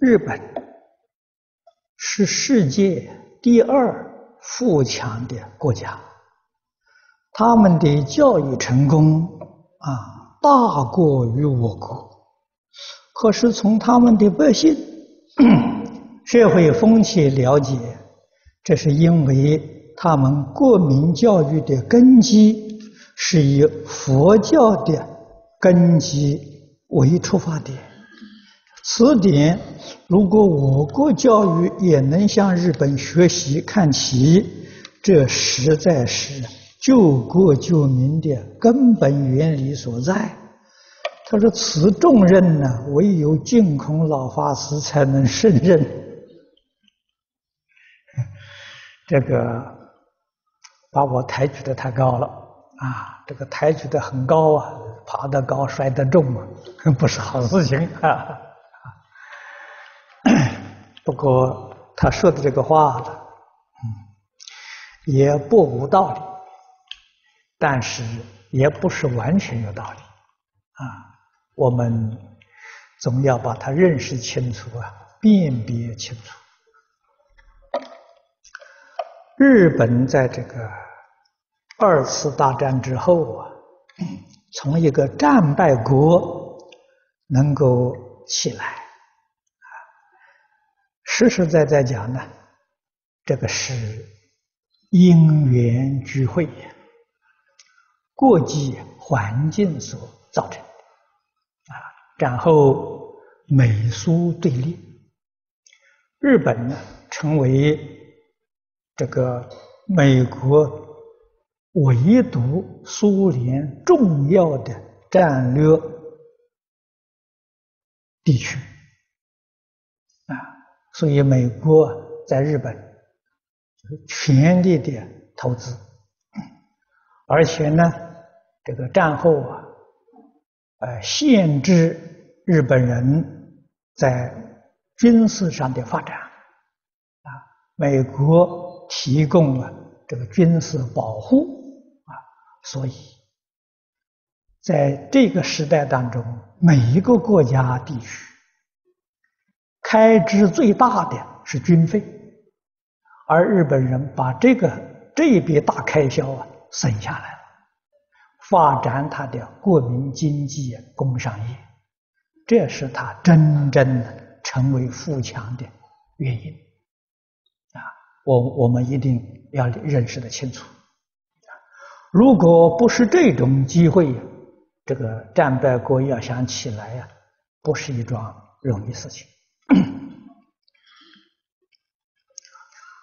日本是世界第二富强的国家，他们的教育成功啊，大过于我国。可是从他们的百姓 社会风气了解，这是因为他们国民教育的根基是以佛教的根基为出发点。此点，如果我国教育也能向日本学习看齐，这实在是救国救民的根本原理所在。他说：“此重任呢，唯有净空老法师才能胜任。”这个把我抬举得太高了啊！这个抬举得很高啊，爬得高摔得重啊，不是好事情啊。不过他说的这个话呢，嗯，也不无道理，但是也不是完全有道理，啊，我们总要把它认识清楚啊，辨别清楚。日本在这个二次大战之后啊，从一个战败国能够起来。实实在在讲呢，这个是因缘聚会，国际环境所造成的啊。然后美苏对立，日本呢成为这个美国围堵苏联重要的战略地区啊。所以，美国在日本全力的投资，而且呢，这个战后啊，呃，限制日本人在军事上的发展，啊，美国提供了这个军事保护，啊，所以，在这个时代当中，每一个国家地区。开支最大的是军费，而日本人把这个这一笔大开销啊省下来了，发展他的国民经济、工商业，这是他真正的成为富强的原因啊！我我们一定要认识的清楚。如果不是这种机会，这个战败国要想起来呀，不是一桩容易事情。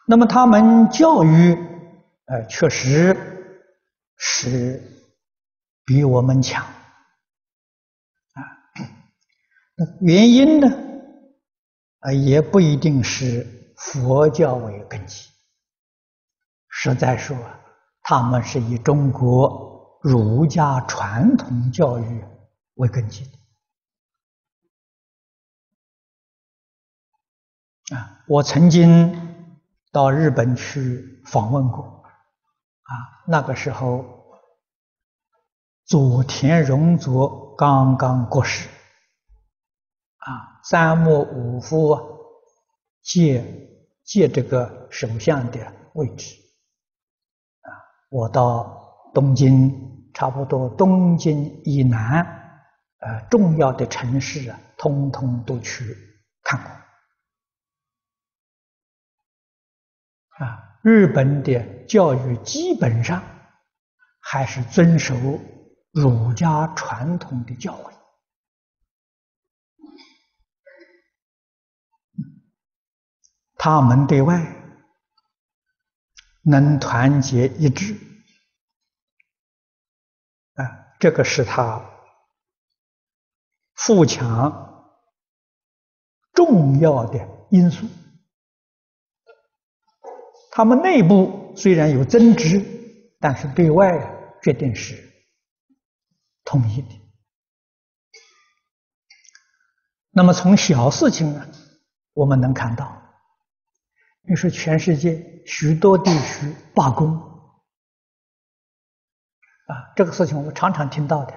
那么他们教育，呃，确实是比我们强啊。那原因呢？啊，也不一定是佛教为根基。实在说，他们是以中国儒家传统教育为根基的。啊，我曾经到日本去访问过，啊，那个时候佐田荣作刚刚过世，啊，三木武夫借借这个首相的位置，啊，我到东京，差不多东京以南，呃，重要的城市啊，通通都去看过。啊，日本的教育基本上还是遵守儒家传统的教诲，他们对外能团结一致，啊，这个是他富强重要的因素。他们内部虽然有争执，但是对外决定是统一的。那么从小事情呢，我们能看到，你说全世界许多地区罢工，啊，这个事情我常常听到的，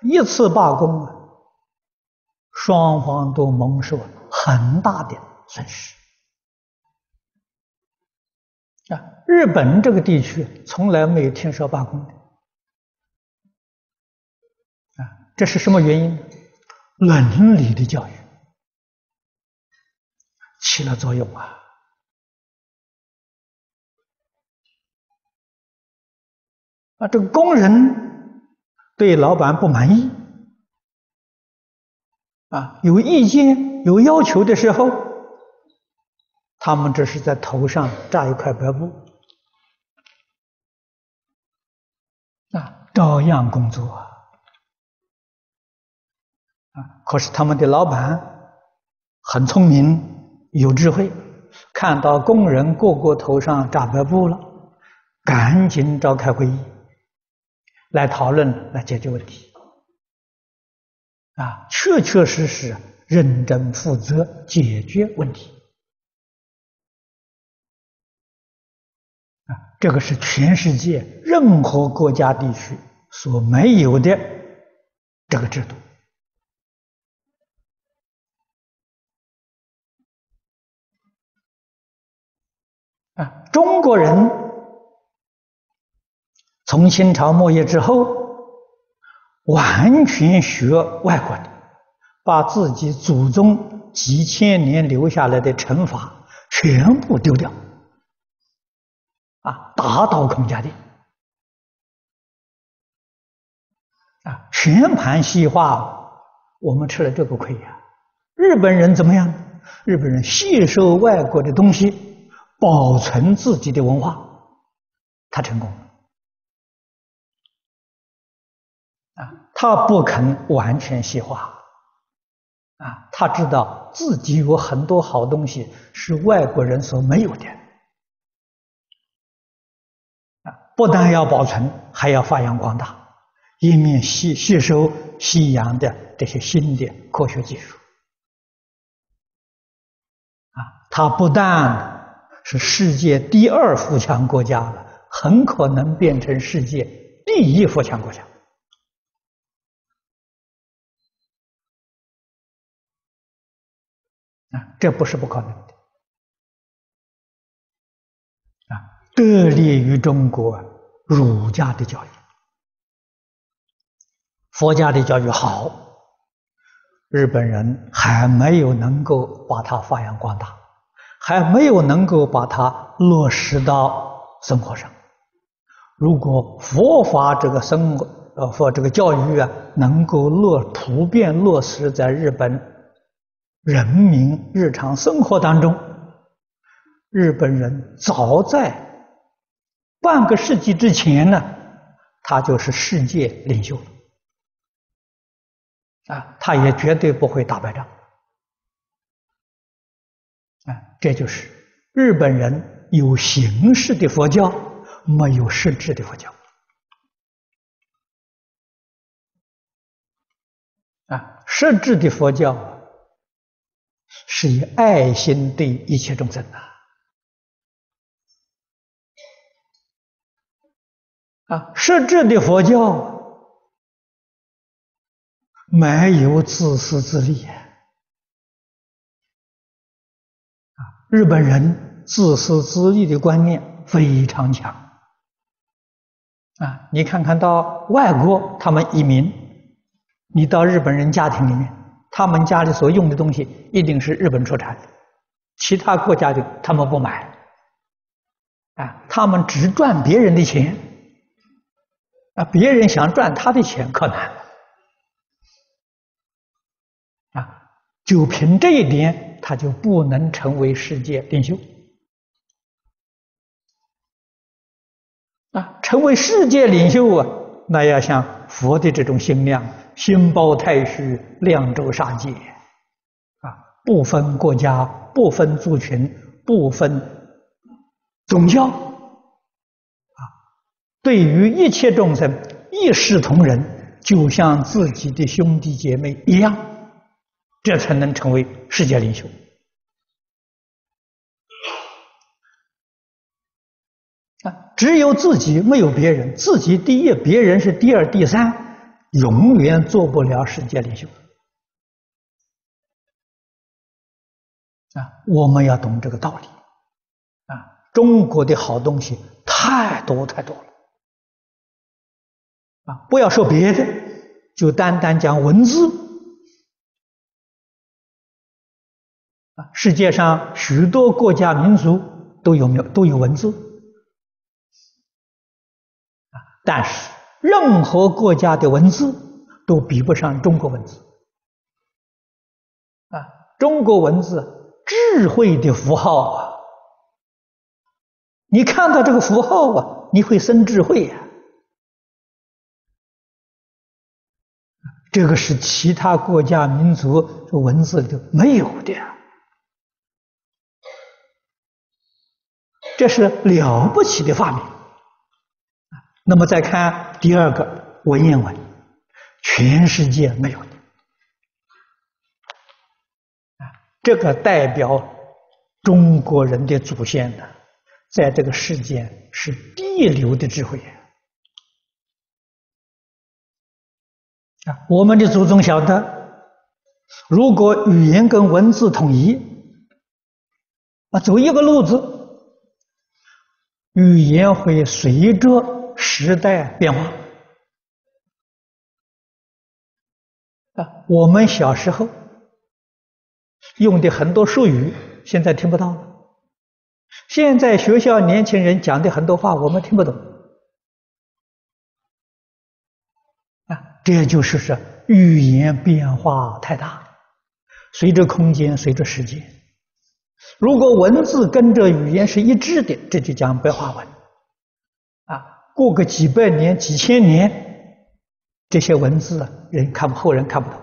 一次罢工啊，双方都蒙受了。很大的损失。啊，日本这个地区从来没有听说罢工的，啊，这是什么原因？伦理的教育起了作用啊！啊，这个工人对老板不满意，啊，有意见、有要求的时候。他们这是在头上扎一块白布，啊，照样工作，啊，可是他们的老板很聪明，有智慧，看到工人个个头上扎白布了，赶紧召开会议，来讨论，来解决问题，啊，确确实实认真负责解决问题。这个是全世界任何国家地区所没有的这个制度啊！中国人从清朝末叶之后，完全学外国的，把自己祖宗几千年留下来的惩罚全部丢掉。啊，打倒孔家店，啊，全盘西化，我们吃了这个亏呀。日本人怎么样？日本人吸收外国的东西，保存自己的文化，他成功了。啊，他不肯完全西化，啊，他知道自己有很多好东西是外国人所没有的。不但要保存，还要发扬光大，以免吸吸收西洋的这些新的科学技术。啊，它不但是世界第二富强国家了，很可能变成世界第一富强国家。啊，这不是不可能的。啊，得利于中国。儒家的教育，佛家的教育好，日本人还没有能够把它发扬光大，还没有能够把它落实到生活上。如果佛法这个生活呃佛这个教育啊，能够落普遍落实在日本人民日常生活当中，日本人早在。半个世纪之前呢，他就是世界领袖啊，他也绝对不会打败仗啊，这就是日本人有形式的佛教，没有实质的佛教啊，实质的佛教是以爱心对一切众生的。啊，实质的佛教没有自私自利啊！日本人自私自利的观念非常强啊！你看看到外国，他们移民，你到日本人家庭里面，他们家里所用的东西一定是日本出产的，其他国家的他们不买啊，他们只赚别人的钱。啊，别人想赚他的钱可难了啊！就凭这一点，他就不能成为世界领袖啊！成为世界领袖啊，那要像佛的这种心量，心包太虚，量周杀戒啊，不分国家，不分族群，不分宗教。对于一切众生一视同仁，就像自己的兄弟姐妹一样，这才能成为世界领袖。啊，只有自己没有别人，自己第一，别人是第二、第三，永远做不了世界领袖。啊，我们要懂这个道理啊！中国的好东西太多太多了啊！不要说别的，就单单讲文字啊，世界上许多国家民族都有没有都有文字啊，但是任何国家的文字都比不上中国文字啊！中国文字。智慧的符号啊！你看到这个符号啊，你会生智慧呀。这个是其他国家民族文字里头没有的，这是了不起的发明。那么再看第二个文言文，全世界没有的。这个代表中国人的祖先呢，在这个世间是第一流的智慧啊！我们的祖宗晓得，如果语言跟文字统一，啊，走一个路子，语言会随着时代变化啊。我们小时候。用的很多术语，现在听不到了。现在学校年轻人讲的很多话，我们听不懂。这就是说语言变化太大，随着空间，随着时间。如果文字跟着语言是一致的，这就讲白话文。啊，过个几百年、几千年，这些文字人看不后人看不懂。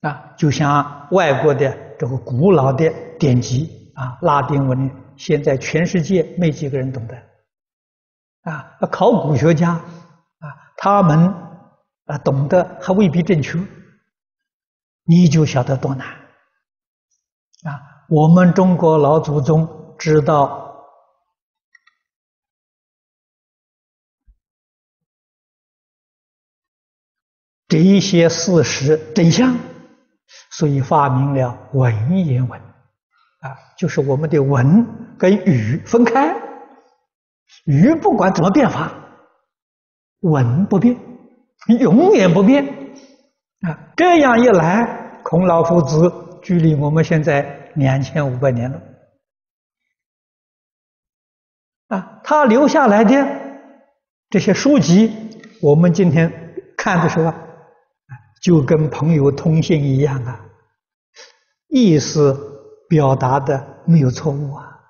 啊，就像外国的这个古老的典籍啊，拉丁文，现在全世界没几个人懂得。啊，考古学家，他们啊懂得还未必正确，你就晓得多难。啊，我们中国老祖宗知道这一些事实真相。所以发明了文言文，啊，就是我们的文跟语分开，语不管怎么变化，文不变，永远不变，啊，这样一来，孔老夫子距离我们现在两千五百年了，啊，他留下来的这些书籍，我们今天看的时候。就跟朋友通信一样啊，意思表达的没有错误啊，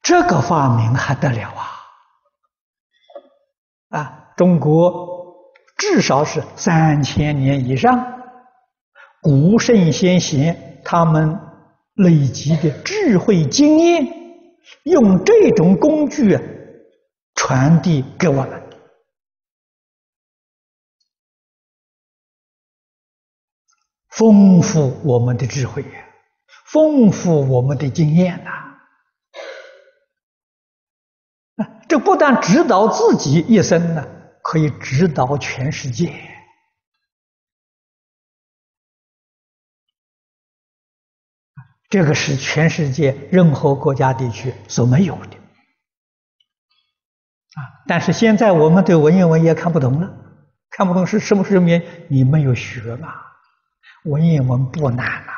这个发明还得了啊！啊，中国至少是三千年以上，古圣先贤他们累积的智慧经验，用这种工具传递给我们。丰富我们的智慧，丰富我们的经验呐！这不但指导自己一生呢，可以指导全世界。这个是全世界任何国家地区所没有的。啊，但是现在我们对文言文也看不懂了，看不懂是什么什么原因？你没有学嘛。文言文不难啊！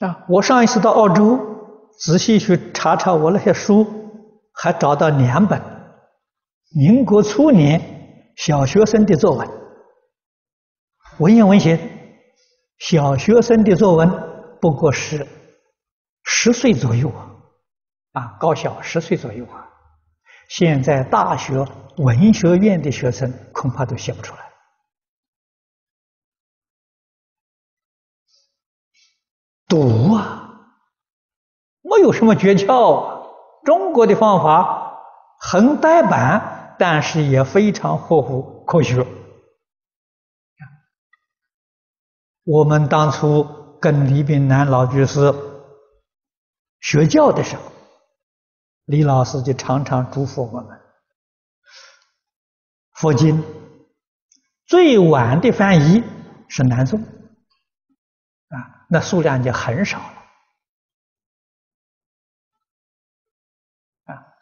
啊，我上一次到澳洲，仔细去查查我那些书，还找到两本民国初年小学生的作文，文言文写，小学生的作文不过是十岁左右啊，啊，高小十岁左右啊。现在大学文学院的学生恐怕都写不出来。读啊，没有什么诀窍。中国的方法很呆板，但是也非常合乎科学。我们当初跟李炳南老居士学教的时候。李老师就常常嘱咐我们：佛经最晚的翻译是南宋，啊，那数量就很少了，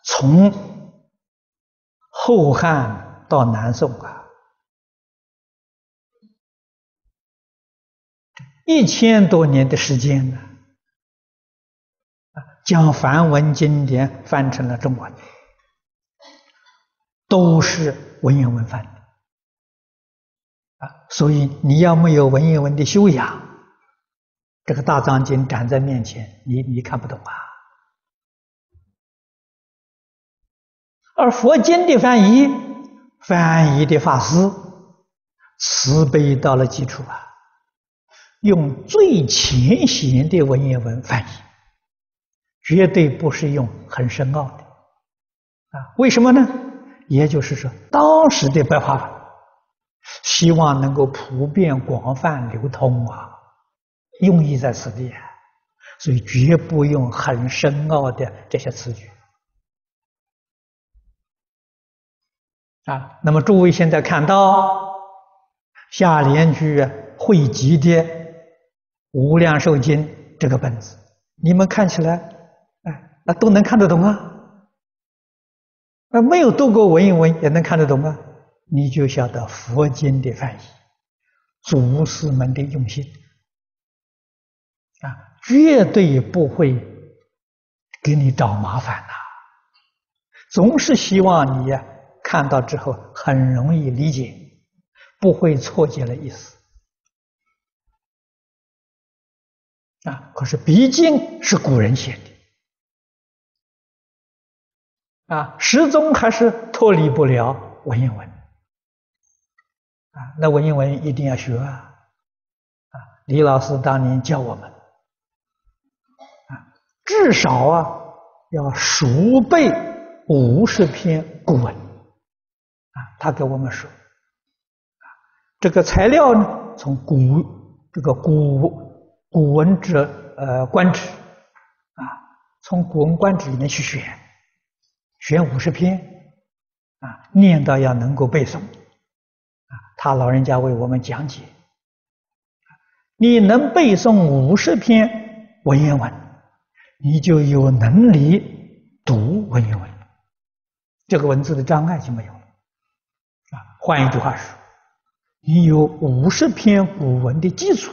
从后汉到南宋啊，一千多年的时间呢，将梵文经典翻成了中文。都是文言文翻的啊，所以你要没有文言文的修养，这个大藏经展在面前，你你看不懂啊。而佛经的翻译，翻译的法师慈悲到了极处啊，用最浅显的文言文翻译，绝对不是用很深奥的啊。为什么呢？也就是说，当时的白话文，希望能够普遍广泛流通啊，用意在此地，所以绝不用很深奥的这些词句啊。那么诸位现在看到下联句汇集的《无量寿经》这个本子，你们看起来，哎，那都能看得懂啊。那没有读过文言文也能看得懂啊？你就晓得佛经的翻译，祖师们的用心啊，绝对不会给你找麻烦呐。总是希望你呀看到之后很容易理解，不会错解了意思啊。可是毕竟是古人写的。啊，始终还是脱离不了文言文，啊，那文言文一定要学啊，啊，李老师当年教我们，啊，至少啊要熟背五十篇古文，啊，他给我们说，啊，这个材料呢，从古这个古古文之呃观止，啊，从古文观止里面去选。选五十篇，啊，念到要能够背诵，啊，他老人家为我们讲解，你能背诵五十篇文言文，你就有能力读文言文，这个文字的障碍就没有，换一句话说，你有五十篇古文的基础，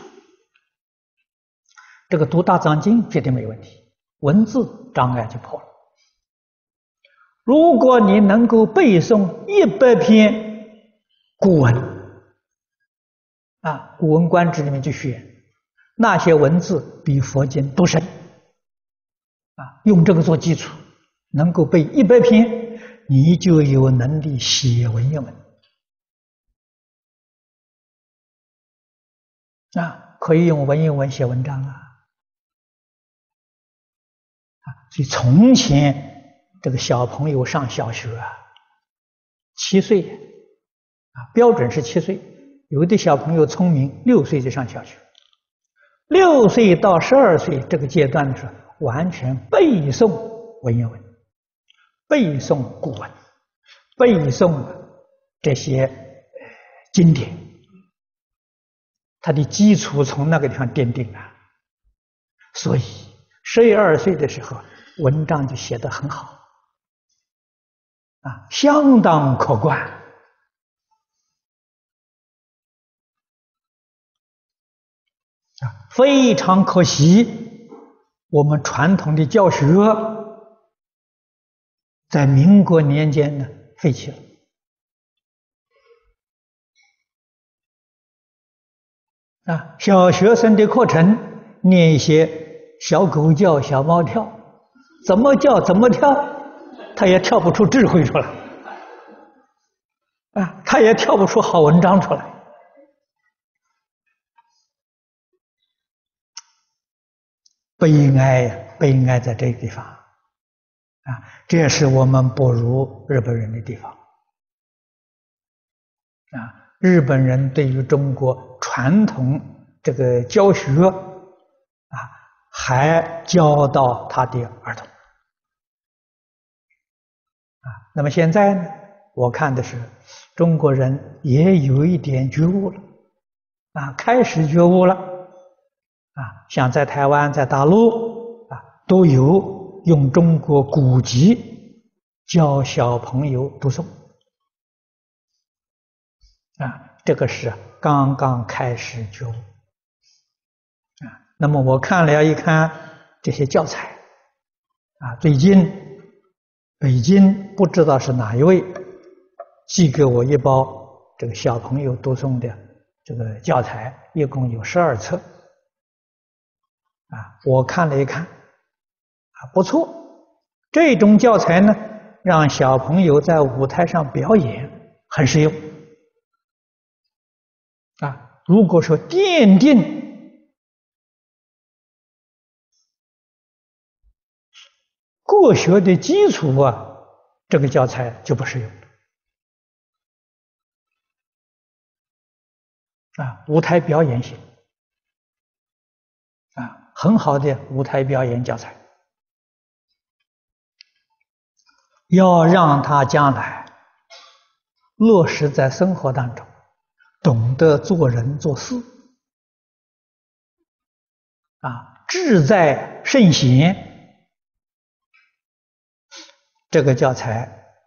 这个读大藏经绝对没问题，文字障碍就破了。如果你能够背诵一百篇古文，啊，《古文观止》里面就选那些文字比佛经都深，啊，用这个做基础，能够背一百篇，你就有能力写文言文，啊，可以用文言文写文章啊，啊，所以从前。这个小朋友上小学啊，七岁啊，标准是七岁。有的小朋友聪明，六岁就上小学。六岁到十二岁这个阶段的时候，完全背诵文言文，背诵古文，背诵这些经典，他的基础从那个地方奠定了。所以十一二岁的时候，文章就写得很好。啊，相当可观啊！非常可惜，我们传统的教学在民国年间呢废弃了啊！小学生的课程念一些小狗叫、小猫跳，怎么叫怎么跳。他也跳不出智慧出来，啊，他也跳不出好文章出来，悲哀呀，悲哀在这个地方，啊，这也是我们不如日本人的地方，啊，日本人对于中国传统这个教学，啊，还教到他的儿童。啊，那么现在呢，我看的是中国人也有一点觉悟了，啊，开始觉悟了，啊，像在台湾、在大陆啊，都有用中国古籍教小朋友读诵，啊，这个是刚刚开始觉悟，啊，那么我看了一看这些教材，啊，最近北京不知道是哪一位。寄给我一包这个小朋友读诵的这个教材，一共有十二册，啊，我看了一看，啊，不错，这种教材呢，让小朋友在舞台上表演很实用，如果说奠定国学的基础啊，这个教材就不适用。啊，舞台表演型，啊，很好的舞台表演教材，要让他将来落实在生活当中，懂得做人做事，啊，志在圣贤，这个教材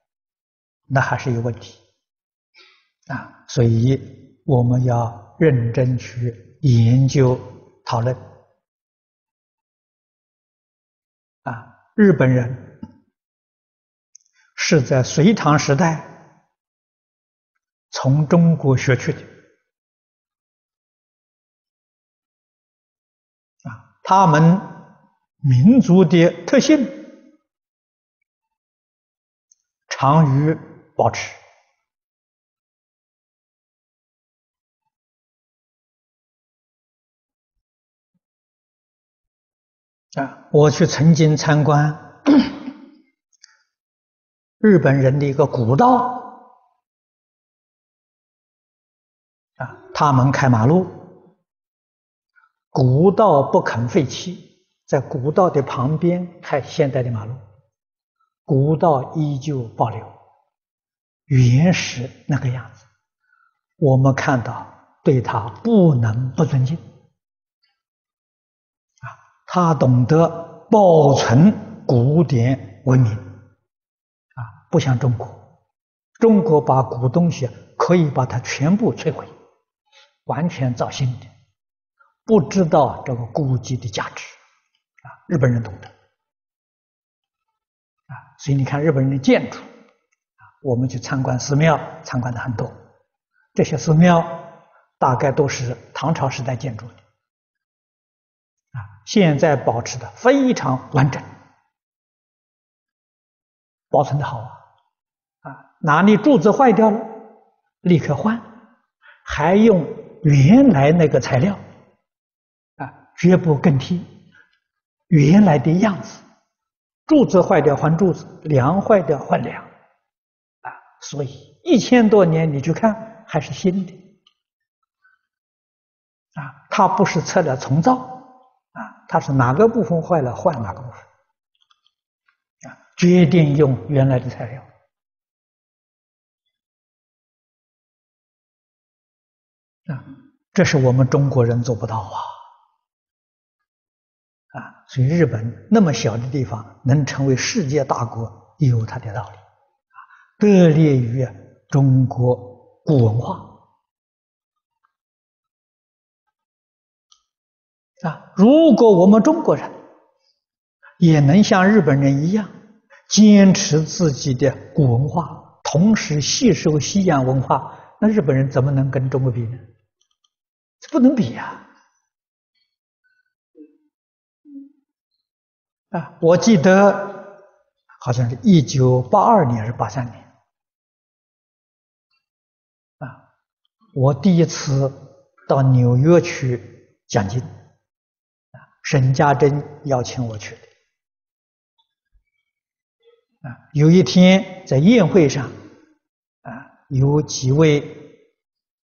那还是有问题，啊，所以。我们要认真去研究讨论啊！日本人是在隋唐时代从中国学去的啊，他们民族的特性长于保持。啊，我去曾经参观日本人的一个古道，他们开马路，古道不肯废弃，在古道的旁边开现代的马路，古道依旧保留。原始那个样子，我们看到对他不能不尊敬。啊。他懂得保存古典文明，啊，不像中国，中国把古东西可以把它全部摧毁，完全造新的，不知道这个古迹的价值，啊，日本人懂得，啊，所以你看日本人的建筑，啊，我们去参观寺庙，参观的很多，这些寺庙大概都是唐朝时代建筑的。现在保持的非常完整，保存的好啊！啊，哪里柱子坏掉了，立刻换，还用原来那个材料，啊，绝不更替，原来的样子。柱子坏掉换柱子，梁坏掉换梁，啊，所以一千多年你去看还是新的，啊，它不是拆了重造。啊它是哪个部分坏了，换哪个部分，啊，决定用原来的材料，这是我们中国人做不到啊，啊，所以日本那么小的地方能成为世界大国，有它的道理，啊，得力于中国古文化。啊！如果我们中国人也能像日本人一样坚持自己的古文化，同时吸收西洋文化，那日本人怎么能跟中国比呢？这不能比呀！啊，我记得好像是一九八二年还是八三年啊，我第一次到纽约去讲经。沈家珍邀请我去的啊，有一天在宴会上啊，有几位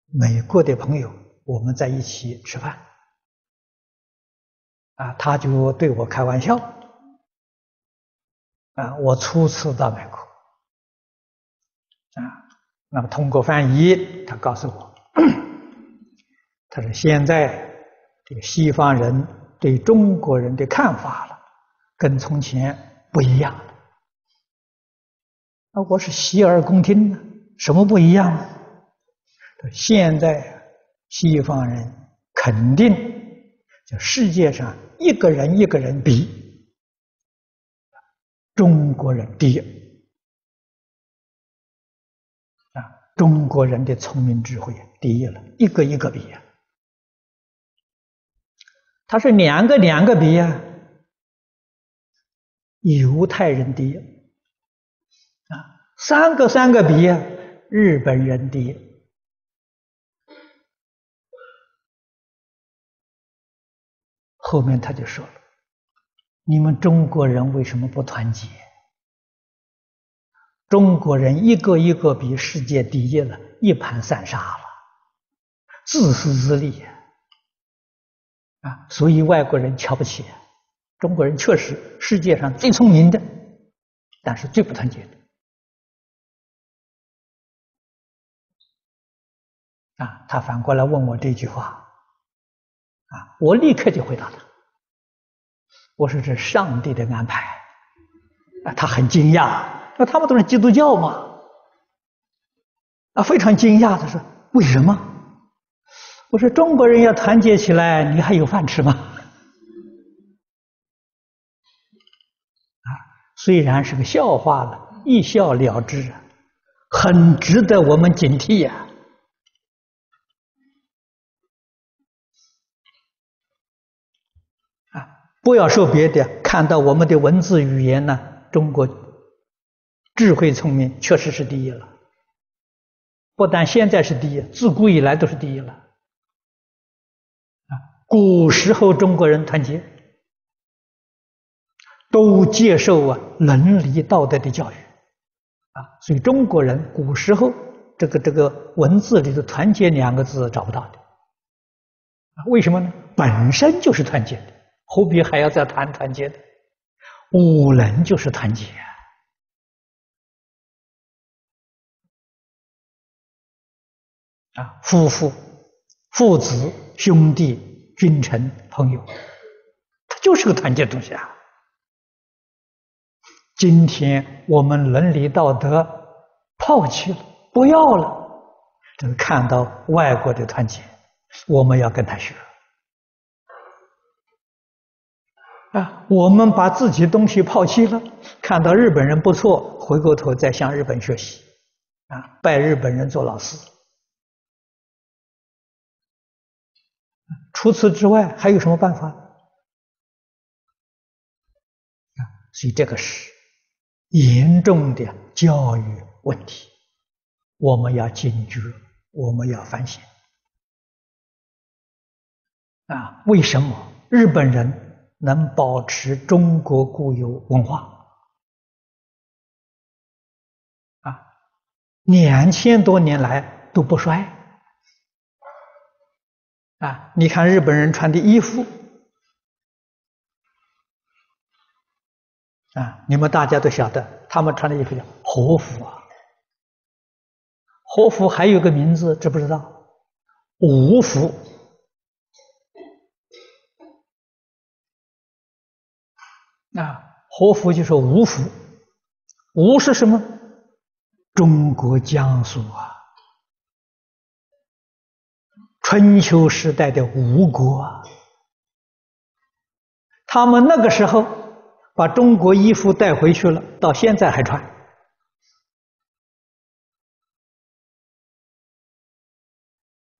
美国的朋友，我们在一起吃饭啊，他就对我开玩笑啊，我初次到美国啊，那么通过翻译，他告诉我，他说现在这个西方人对中国人的看法了，跟从前不一样了。啊，我是洗耳恭听呢，什么不一样？现在西方人肯定，就世界上一个人一个人比，中国人第一。中国人的聪明智慧第一了，一个一个比呀。他是两个两个比呀，犹太人第一啊，三个三个比呀，日本人第一。后面他就说：“你们中国人为什么不团结？”中国人一个一个比世界第一了，一盘散沙了，自私自利啊！所以外国人瞧不起中国人，确实世界上最聪明的，但是最不团结的啊！他反过来问我这句话啊，我立刻就回答他，我说这上帝的安排啊！他很惊讶。那他们都是基督教嘛？啊，非常惊讶，他说：“为什么？”我说：“中国人要团结起来，你还有饭吃吗？”啊，虽然是个笑话了，一笑了之，很值得我们警惕呀！不要说别的，看到我们的文字语言呢，中国。智慧聪明确实是第一了，不但现在是第一，自古以来都是第一了。啊，古时候中国人团结，都接受啊伦理道德的教育，啊，所以中国人古时候这个这个文字里的“团结”两个字找不到的，啊，为什么呢？本身就是团结的，何必还要再谈团结的？五伦就是团结。啊，夫妇、父子、兄弟、君臣、朋友，它就是个团结东西啊。今天我们伦理道德抛弃了，不要了，这个看到外国的团结，我们要跟他学。啊，我们把自己东西抛弃了，看到日本人不错，回过头再向日本学习，啊，拜日本人做老师。除此之外，还有什么办法？啊，所以这个是严重的教育问题，我们要警觉，我们要反省。啊，为什么日本人能保持中国固有文化？啊，两千多年来都不衰。啊，你看日本人穿的衣服，啊，你们大家都晓得，他们穿的衣服叫和服啊。和服还有个名字，知不知道？武服。啊，和服就是吴服，吴是什么？中国江苏啊。春秋时代的吴国啊，他们那个时候把中国衣服带回去了，到现在还穿。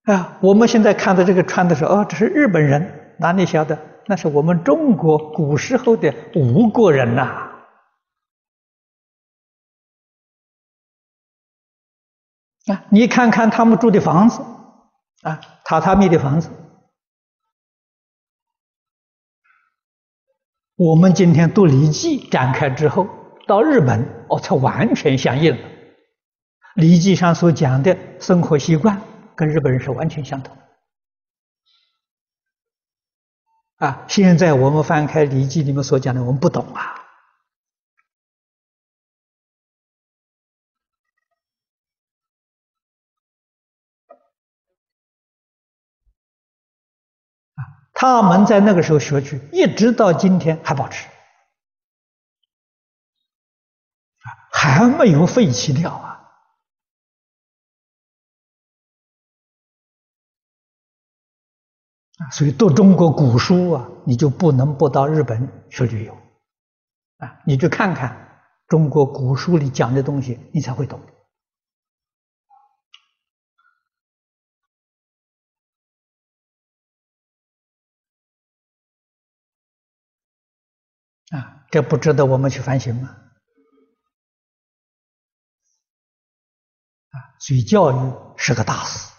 啊，我们现在看到这个穿的时候，哦，这是日本人，哪里晓得？那是我们中国古时候的吴国人呐！啊，你看看他们住的房子。啊，榻榻米的房子，我们今天读《礼记》展开之后，到日本哦，才完全相应了。《礼记》上所讲的生活习惯，跟日本人是完全相同。啊现在我们翻开礼记里面所讲的我们不懂啊。啊他们在那个时候学去一直到今天还保持。啊还没有废弃掉啊。所以读中国古书啊，你就不能不到日本去旅游啊！你去看看中国古书里讲的东西，你才会懂。啊，这不值得我们去反省吗？啊，所以教育是个大事。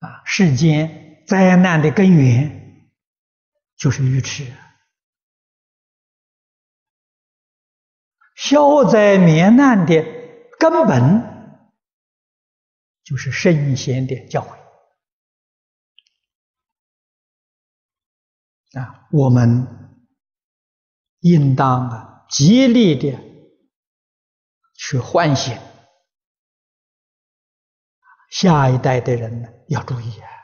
啊，世间灾难的根源就是愚痴，消灾免难的根本就是圣贤的教诲。啊，我们应当啊，极力的去唤醒下一代的人呢，要注意啊。